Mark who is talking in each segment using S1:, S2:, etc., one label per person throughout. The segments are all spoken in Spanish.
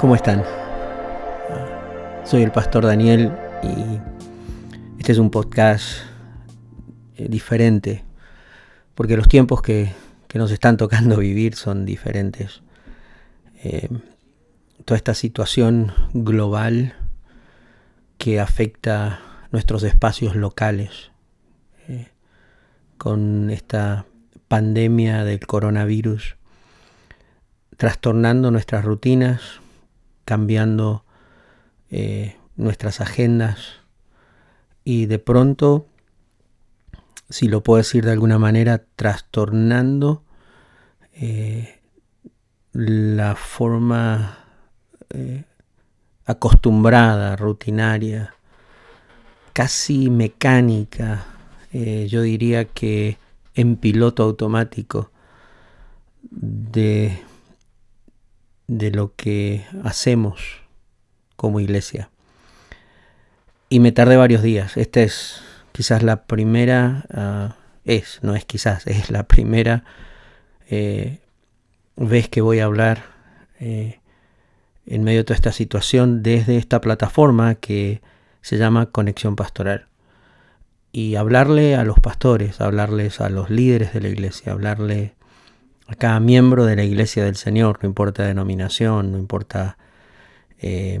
S1: ¿Cómo están? Soy el pastor Daniel y este es un podcast eh, diferente porque los tiempos que, nos están tocando vivir son diferentes. Eh, toda esta situación global que afecta nuestros espacios locales eh, con esta pandemia del coronavirus trastornando nuestras rutinas, cambiando eh, nuestras agendas. Y de pronto, si lo puedo decir de alguna manera, trastornando eh, la forma eh, acostumbrada, rutinaria, casi mecánica, yo diría que en piloto automático de de lo que hacemos como iglesia. Y me tardé varios días. Esta es quizás la primera, ah, es, no es quizás, es la primera eh, vez que voy a hablar eh, en medio de toda esta situación desde esta plataforma que se llama Conexión Pastoral. Y hablarle a los pastores, hablarles a los líderes de la iglesia, hablarle a cada miembro de la iglesia del Señor, no importa denominación, no importa eh,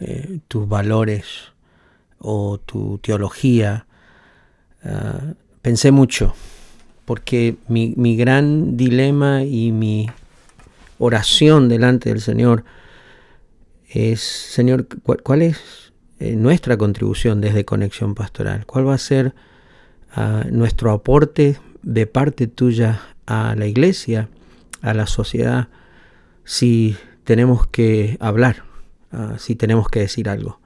S1: eh, tus valores o tu teología. Ah, pensé mucho, porque mi, gran dilema y mi oración delante del Señor es, Señor, ¿cuál, es eh, nuestra contribución desde Conexión Pastoral? ¿Cuál va a ser ah, nuestro aporte de parte tuya a la iglesia, a la sociedad, si tenemos que hablar, ah, si tenemos que decir algo.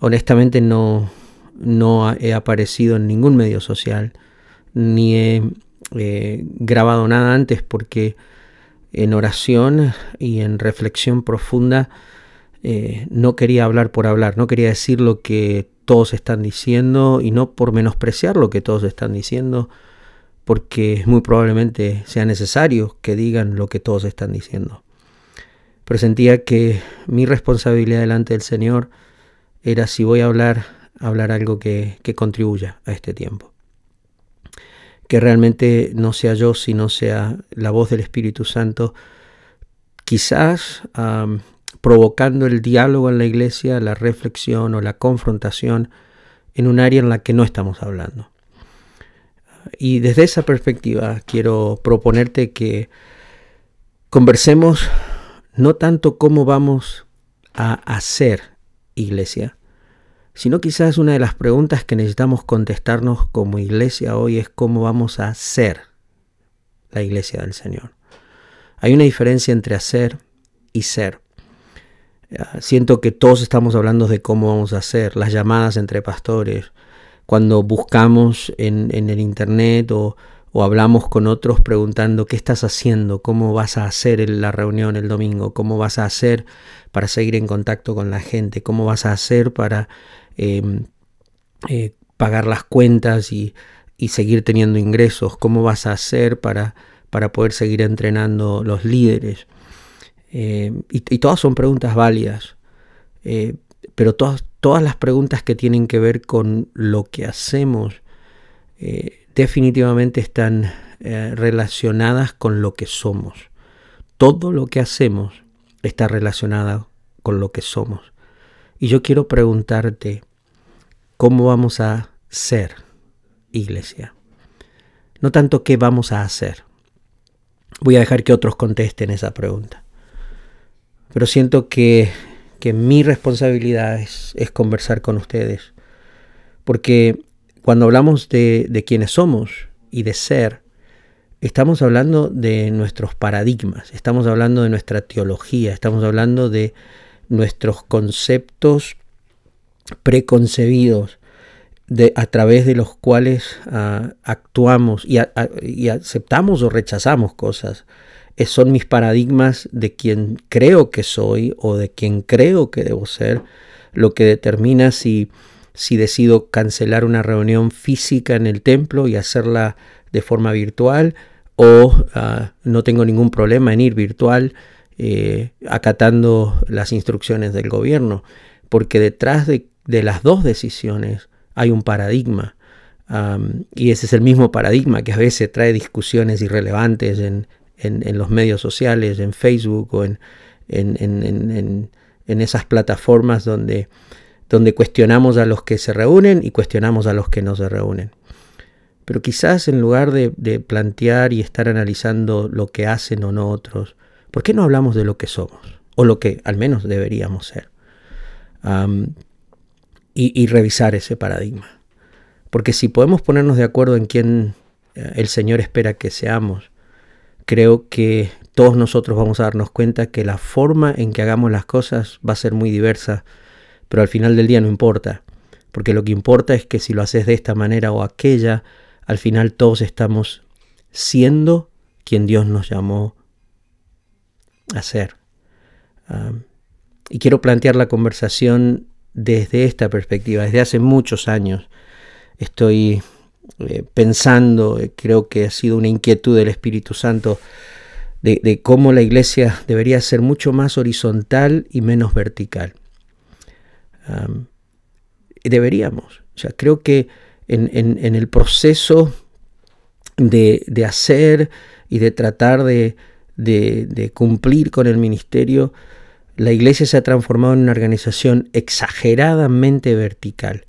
S1: Honestamente no, no he aparecido en ningún medio social, ni he eh, grabado nada antes porque en oración y en reflexión profunda eh, no quería hablar por hablar, no quería decir lo que todos están diciendo y no por menospreciar lo que todos están diciendo, porque muy probablemente sea necesario que digan lo que todos están diciendo. Pero sentía que mi responsabilidad delante del Señor era si voy a hablar, hablar algo que, contribuya a este tiempo. Que realmente no sea yo, sino sea la voz del Espíritu Santo, quizás provocando el diálogo en la iglesia, la reflexión o la confrontación en un área en la que no estamos hablando. Y desde esa perspectiva quiero proponerte que conversemos no tanto cómo vamos a hacer iglesia, sino quizás una de las preguntas que necesitamos contestarnos como iglesia hoy es cómo vamos a ser la iglesia del Señor. Hay una diferencia entre hacer y ser. Ah, siento que todos estamos hablando de cómo vamos a hacer, las llamadas entre pastores, cuando buscamos en, el Internet o, hablamos con otros preguntando qué estás haciendo, cómo vas a hacer la reunión el domingo, cómo vas a hacer para seguir en contacto con la gente, cómo vas a hacer para em, eh, pagar las cuentas y, seguir teniendo ingresos, cómo vas a hacer para, para poder seguir entrenando los líderes. Em, y, todas son preguntas válidas, eh, pero todas, todas las preguntas que tienen que ver con lo que hacemos eh, definitivamente están eh, relacionadas con lo que somos. Todo lo que hacemos está relacionado con lo que somos. Y yo quiero preguntarte, ¿cómo vamos a ser iglesia? No tanto qué vamos a hacer. Voy a dejar que otros contesten esa pregunta. Pero siento que que mi responsabilidad es, conversar con ustedes. Porque cuando hablamos de, de quienes somos y de ser, estamos hablando de nuestros paradigmas, estamos hablando de nuestra teología, estamos hablando de nuestros conceptos preconcebidos de, a través de los cuales ah, actuamos y, y, aceptamos o rechazamos cosas son mis paradigmas de quien creo que soy o de quien creo que debo ser, lo que determina si, si decido cancelar una reunión física en el templo y hacerla de forma virtual o ah, no tengo ningún problema en ir virtual eh, acatando las instrucciones del gobierno, porque detrás de, las dos decisiones hay un paradigma. y ese es el mismo paradigma que a veces trae discusiones irrelevantes en, los medios sociales, en Facebook o en, en esas plataformas donde, donde cuestionamos a los que se reúnen y cuestionamos a los que no se reúnen. Pero quizás en lugar de, plantear y estar analizando lo que hacen o no otros, ¿por qué no hablamos de lo que somos? O lo que al menos deberíamos ser. y, revisar ese paradigma. Porque si podemos ponernos de acuerdo en quién eh, el Señor espera que seamos, creo que todos nosotros vamos a darnos cuenta que la forma en que hagamos las cosas va a ser muy diversa, pero al final del día no importa, porque lo que importa es que si lo haces de esta manera o aquella, al final todos estamos siendo quien Dios nos llamó a ser. y quiero plantear la conversación desde esta perspectiva. Desde hace muchos años estoy eh, pensando, eh, creo que ha sido una inquietud del Espíritu Santo, de, cómo la iglesia debería ser mucho más horizontal y menos vertical. deberíamos. O creo que en, el proceso de, hacer y de tratar de, cumplir con el ministerio, la iglesia se ha transformado en una organización exageradamente vertical,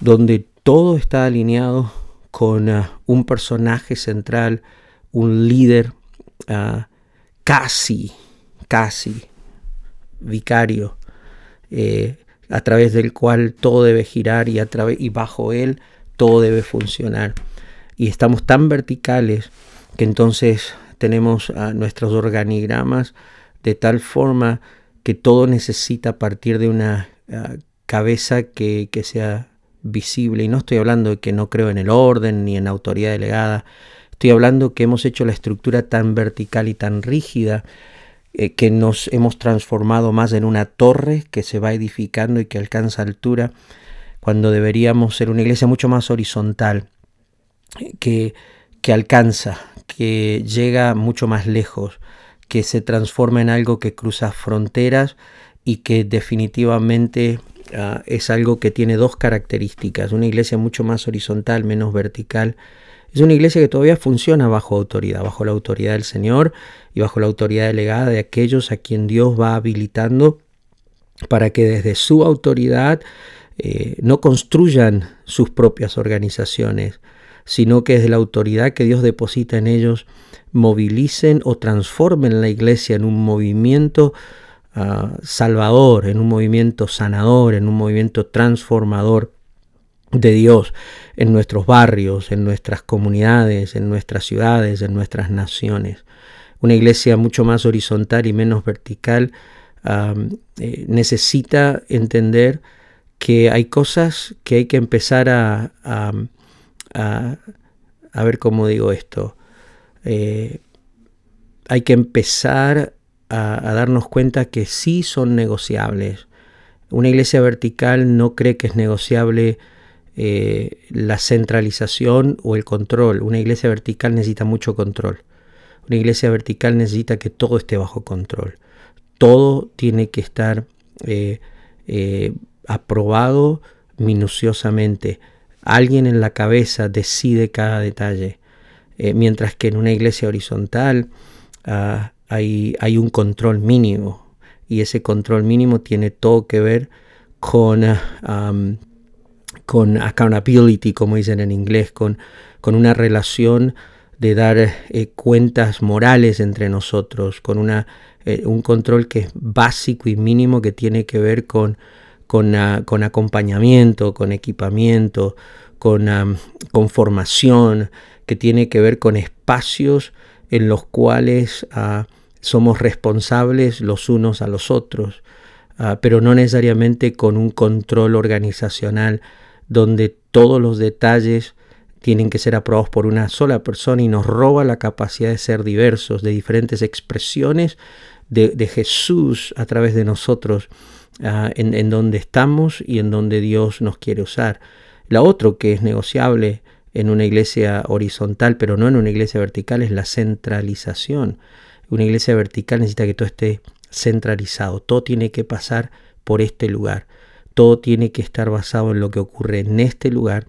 S1: donde todo está alineado con ah, un personaje central, un líder ah, casi, casi vicario, eh, a través del cual todo debe girar y, a y bajo él todo debe funcionar. Y estamos tan verticales que entonces tenemos a nuestros organigramas de tal forma que todo necesita partir de una cabeza que, que, sea visible. Y no estoy hablando de que no creo en el orden ni en autoridad delegada. Estoy hablando que hemos hecho la estructura tan vertical y tan rígida eh, que nos hemos transformado más en una torre que se va edificando y que alcanza altura cuando deberíamos ser una iglesia mucho más horizontal, que, que alcanza, que llega mucho más lejos, que se transforma en algo que cruza fronteras y que definitivamente ah, es algo que tiene dos características, una iglesia mucho más horizontal, menos vertical. Es una iglesia que todavía funciona bajo autoridad, bajo la autoridad del Señor y bajo la autoridad delegada de aquellos a quien Dios va habilitando para que desde su autoridad eh, no construyan sus propias organizaciones, sino que desde la autoridad que Dios deposita en ellos, movilicen o transformen la iglesia en un movimiento ah, salvador, en un movimiento sanador, en un movimiento transformador de Dios en nuestros barrios, en nuestras comunidades, en nuestras ciudades, en nuestras naciones. Una iglesia mucho más horizontal y menos vertical eh, necesita entender que hay cosas que hay que empezar a, a, ver cómo digo esto. Eh, hay que empezar a, darnos cuenta que sí son negociables. Una iglesia vertical no cree que es negociable eh, la centralización o el control. Una iglesia vertical necesita mucho control. Una iglesia vertical necesita que todo esté bajo control. Todo tiene que estar eh, aprobado minuciosamente. Alguien en la cabeza decide cada detalle. Eh, mientras que en una iglesia horizontal ah, hay, un control mínimo. Y ese control mínimo tiene todo que ver con, con accountability, como dicen en inglés, con, con una relación de dar eh, cuentas morales entre nosotros, con una, eh, un control que es básico y mínimo que tiene que ver con con, acompañamiento, con equipamiento, con, con, formación, que tiene que ver con espacios en los cuales ah, somos responsables los unos a los otros, ah, pero no necesariamente con un control organizacional donde todos los detalles tienen que ser aprobados por una sola persona y nos roba la capacidad de ser diversos, de diferentes expresiones de, Jesús a través de nosotros Ah, en, donde estamos y en donde Dios nos quiere usar. La otra que es negociable en una iglesia horizontal, pero no en una iglesia vertical, es la centralización. Una iglesia vertical necesita que todo esté centralizado, todo tiene que pasar por este lugar, todo tiene que estar basado en lo que ocurre en este lugar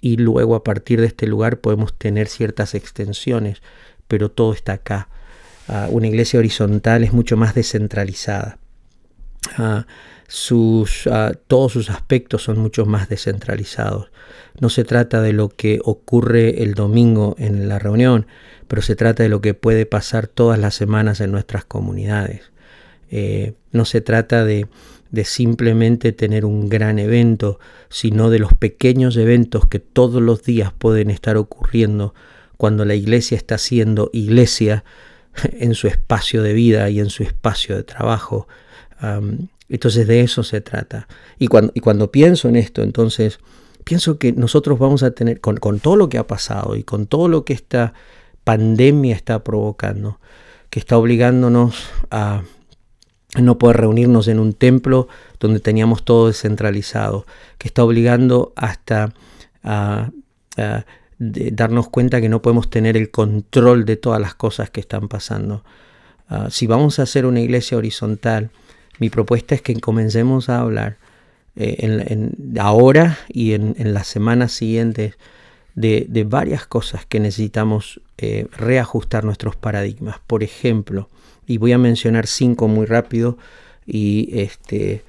S1: y luego a partir de este lugar podemos tener ciertas extensiones, pero todo está acá. Ah, una iglesia horizontal es mucho más descentralizada. Ah, sus, ah, todos sus aspectos son mucho más descentralizados. No se trata de lo que ocurre el domingo en la reunión, pero se trata de lo que puede pasar todas las semanas en nuestras comunidades. Eh, no se trata de simplemente tener un gran evento, sino de los pequeños eventos que todos los días pueden estar ocurriendo cuando la iglesia está siendo iglesia en su espacio de vida y en su espacio de trabajo. Entonces de eso se trata. Y cuando, pienso en esto, entonces pienso que nosotros vamos a tener, con, con todo lo que ha pasado y con todo lo que esta pandemia está provocando, que está obligándonos a no poder reunirnos en un templo donde teníamos todo descentralizado, que está obligando hasta a, darnos cuenta que no podemos tener el control de todas las cosas que están pasando. Ah, si vamos a hacer una iglesia horizontal, mi propuesta es que comencemos a hablar eh, en, ahora y en, las semanas siguientes de, varias cosas que necesitamos eh, reajustar nuestros paradigmas. Por ejemplo, y voy a mencionar cinco muy rápido y, este,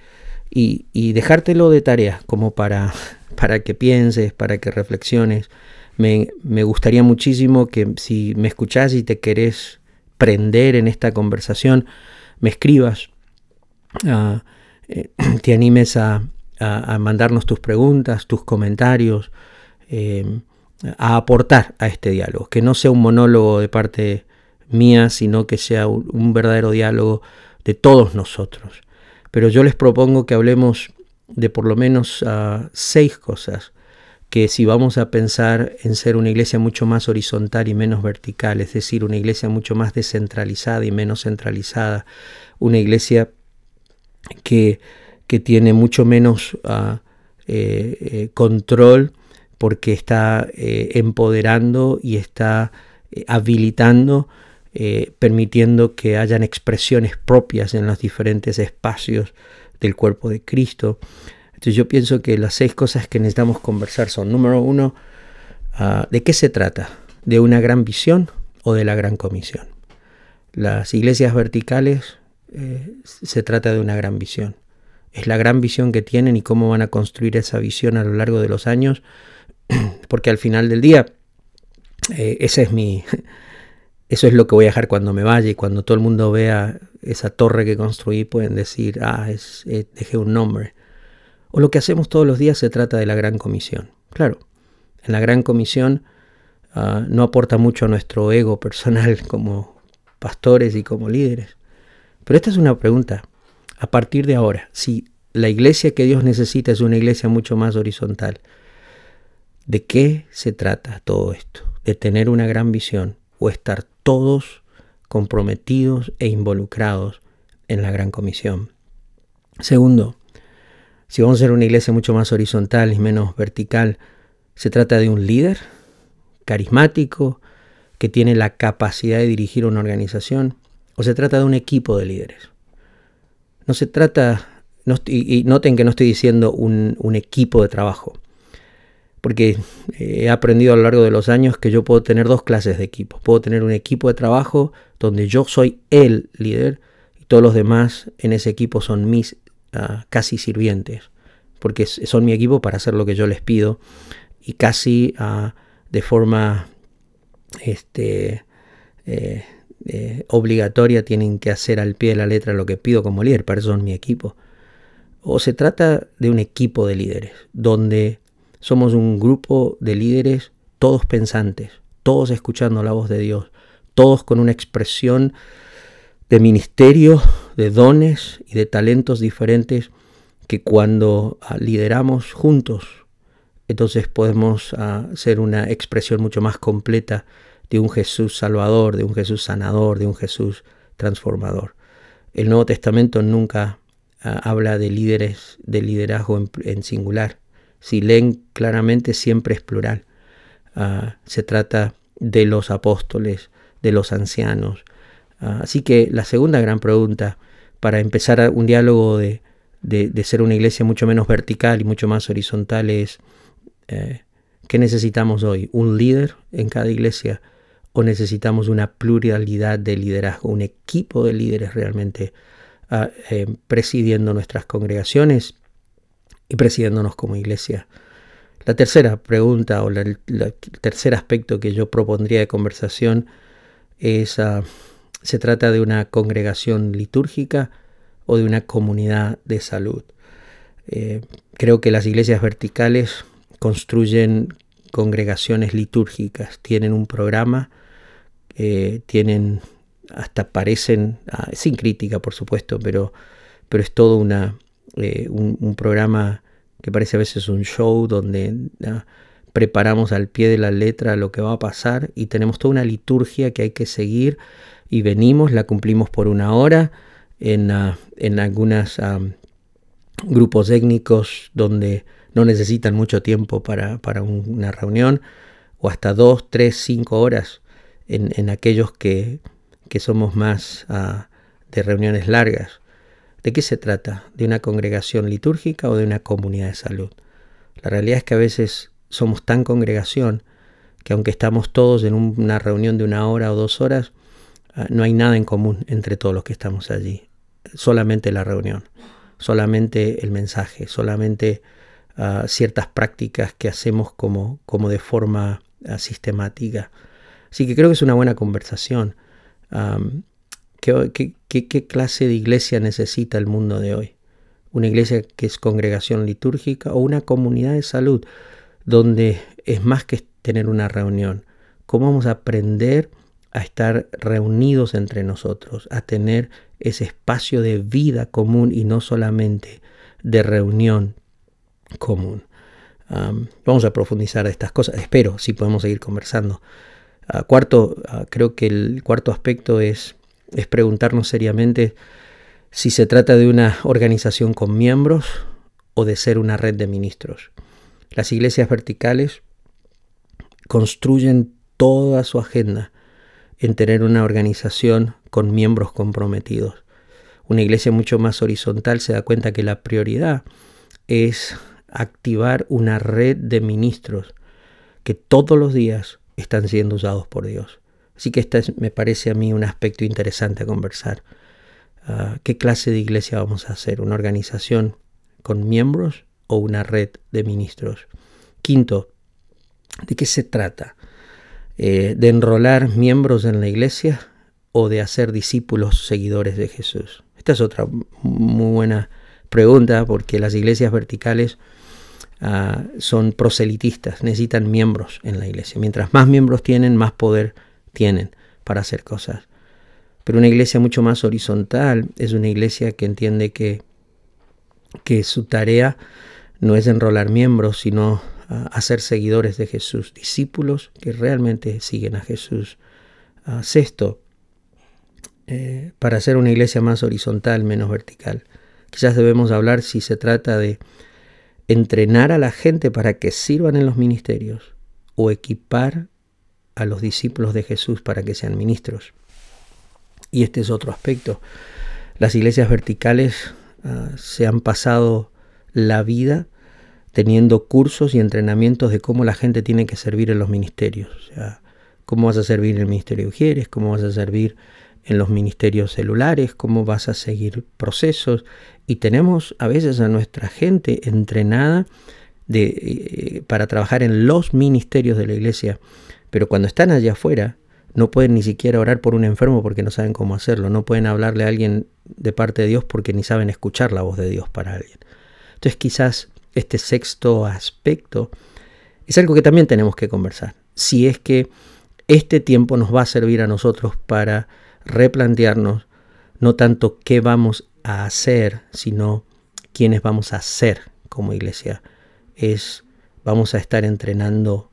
S1: y, dejártelo de tarea como para, para que pienses, para que reflexiones. Me, gustaría muchísimo que si me escuchás y te querés prender en esta conversación, me escribas, eh, te animes a, mandarnos tus preguntas, tus comentarios, eh, a aportar a este diálogo, que no sea un monólogo de parte mía, sino que sea un, verdadero diálogo de todos nosotros. Pero yo les propongo que hablemos de por lo menos ah, seis cosas que si vamos a pensar en ser una iglesia mucho más horizontal y menos vertical, es decir, una iglesia mucho más descentralizada y menos centralizada, una iglesia que, tiene mucho menos ah, eh, eh, control porque está eh, empoderando y está habilitando permitiendo que hayan expresiones propias en los diferentes espacios del cuerpo de Cristo. Entonces yo pienso que las seis cosas que necesitamos conversar son, número uno, ah, ¿de qué se trata? ¿De una gran visión o de la gran comisión? Las iglesias verticales eh, se trata de una gran visión. Es la gran visión que tienen y cómo van a construir esa visión a lo largo de los años, porque al final del día, eh, es mi, eso es lo que voy a dejar cuando me vaya y cuando todo el mundo vea esa torre que construí pueden decir, ah, es, eh, dejé un nombre. O lo que hacemos todos los días se trata de la gran comisión. Claro, en la gran comisión ah, no aporta mucho a nuestro ego personal como pastores y como líderes. Pero esta es una pregunta. A partir de ahora, si la iglesia que Dios necesita es una iglesia mucho más horizontal, ¿de qué se trata todo esto? De tener una gran visión o estar todos comprometidos e involucrados en la gran comisión. Segundo, si vamos a ser una iglesia mucho más horizontal y menos vertical, se trata de un líder carismático que tiene la capacidad de dirigir una organización o se trata de un equipo de líderes. No se trata, y noten que no estoy diciendo un, equipo de trabajo, porque eh, he aprendido a lo largo de los años que yo puedo tener dos clases de equipos. Puedo tener un equipo de trabajo donde yo soy el líder y todos los demás en ese equipo son mis ah, casi sirvientes, porque son mi equipo para hacer lo que yo les pido y casi ah, de forma este, eh, obligatoria tienen que hacer al pie de la letra lo que pido como líder, para eso son mi equipo. O se trata de un equipo de líderes, donde somos un grupo de líderes, todos pensantes, todos escuchando la voz de Dios, todos con una expresión de ministerio, de dones y de talentos diferentes que cuando ah, lideramos juntos, entonces podemos hacer ah, una expresión mucho más completa de un Jesús salvador, de un Jesús sanador, de un Jesús transformador. El Nuevo Testamento nunca ah, habla de líderes, de liderazgo en singular, si leen claramente, siempre es plural. Ah, se trata de los apóstoles, de los ancianos, Ah, así que la segunda gran pregunta para empezar un diálogo de, ser una iglesia mucho menos vertical y mucho más horizontal es, eh, ¿qué necesitamos hoy? ¿Un líder en cada iglesia? ¿O necesitamos una pluralidad de liderazgo, un equipo de líderes realmente ah, eh, presidiendo nuestras congregaciones y presidiéndonos como iglesia? La tercera pregunta o el tercer aspecto que yo propondría de conversación es, uh, ¿se trata de una congregación litúrgica o de una comunidad de salud? Eh, creo que las iglesias verticales construyen congregaciones litúrgicas, tienen un programa, eh, tienen, hasta parecen, ah, sin crítica por supuesto, pero, pero es todo una, eh, un, programa que parece a veces un show donde preparamos al pie de la letra lo que va a pasar y tenemos toda una liturgia que hay que seguir y venimos, la cumplimos por una hora en, uh, en algunos grupos étnicos donde no necesitan mucho tiempo para, para una reunión o hasta dos, tres, cinco horas en, aquellos que, que, somos más uh, de reuniones largas. ¿De qué se trata? ¿De una congregación litúrgica o de una comunidad de salud? La realidad es que a veces somos tan congregación que aunque estamos todos en una reunión de una hora o dos horas, ah, no hay nada en común entre todos los que estamos allí. Solamente la reunión, solamente el mensaje, solamente uh, ciertas prácticas que hacemos como, como de forma sistemática. Así que creo que es una buena conversación. Um, ¿Qué, qué, clase de iglesia necesita el mundo de hoy? ¿Una iglesia que es congregación litúrgica o una comunidad de salud donde es más que tener una reunión? ¿Cómo vamos a aprender a estar reunidos entre nosotros, a tener ese espacio de vida común y no solamente de reunión común? vamos a profundizar estas cosas. Espero si podemos seguir conversando. Ah, cuarto, ah, creo que el cuarto aspecto es es preguntarnos seriamente si se trata de una organización con miembros o de ser una red de ministros. Las iglesias verticales construyen toda su agenda en tener una organización con miembros comprometidos. Una iglesia mucho más horizontal se da cuenta que la prioridad es activar una red de ministros que todos los días están siendo usados por Dios. Así que este me parece a mí un aspecto interesante a conversar. Ah, ¿Qué clase de iglesia vamos a hacer? ¿Una organización con miembros o una red de ministros? Quinto, ¿de qué se trata? Eh, ¿De enrolar miembros en la iglesia o de hacer discípulos seguidores de Jesús? Esta es otra muy buena pregunta porque las iglesias verticales ah, son proselitistas, necesitan miembros en la iglesia. Mientras más miembros tienen, más poder tienen para hacer cosas. Pero una iglesia mucho más horizontal es una iglesia que entiende que, que su tarea no es enrolar miembros, sino hacer seguidores de Jesús, discípulos que realmente siguen a Jesús. sexto, eh, para ser una iglesia más horizontal, menos vertical, quizás debemos hablar si se trata de entrenar a la gente para que sirvan en los ministerios o equipar a los discípulos de Jesús para que sean ministros. Y este es otro aspecto. Las iglesias verticales ah, se han pasado la vida teniendo cursos y entrenamientos de cómo la gente tiene que servir en los ministerios. O sea, cómo vas a servir en el ministerio de Ujieres, cómo vas a servir en los ministerios celulares, cómo vas a seguir procesos. Y tenemos a veces a nuestra gente entrenada de, eh, para trabajar en los ministerios de la iglesia pero cuando están allá afuera, no pueden ni siquiera orar por un enfermo porque no saben cómo hacerlo. No pueden hablarle a alguien de parte de Dios porque ni saben escuchar la voz de Dios para alguien. Entonces quizás este sexto aspecto es algo que también tenemos que conversar. Si es que este tiempo nos va a servir a nosotros para replantearnos no tanto qué vamos a hacer, sino quiénes vamos a ser como iglesia. Es vamos a estar entrenando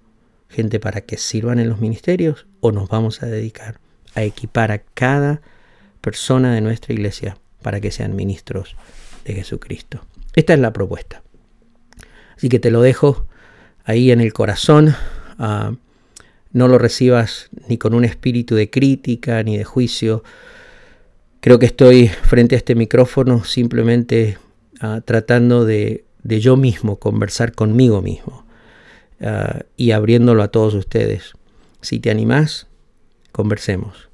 S1: gente para que sirvan en los ministerios o nos vamos a dedicar a equipar a cada persona de nuestra iglesia para que sean ministros de Jesucristo. Esta es la propuesta. Así que te lo dejo ahí en el corazón. Ah, no lo recibas ni con un espíritu de crítica ni de juicio. Creo que estoy frente a este micrófono simplemente uh, tratando de, yo mismo conversar conmigo mismo uh, y abriéndolo a todos ustedes. Si te animás, conversemos.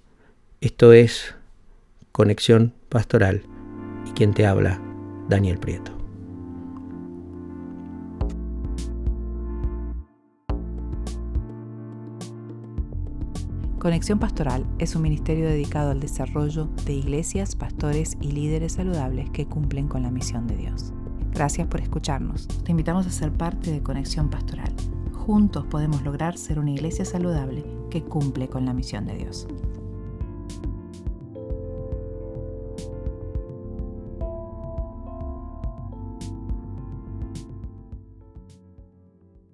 S1: Esto es Conexión Pastoral y quien te habla, Daniel Prieto.
S2: Conexión Pastoral es un ministerio dedicado al desarrollo de iglesias, pastores y líderes saludables que cumplen con la misión de Dios. Gracias por escucharnos. Te invitamos a ser parte de Conexión Pastoral. Juntos podemos lograr ser una iglesia saludable que cumple con la misión de Dios.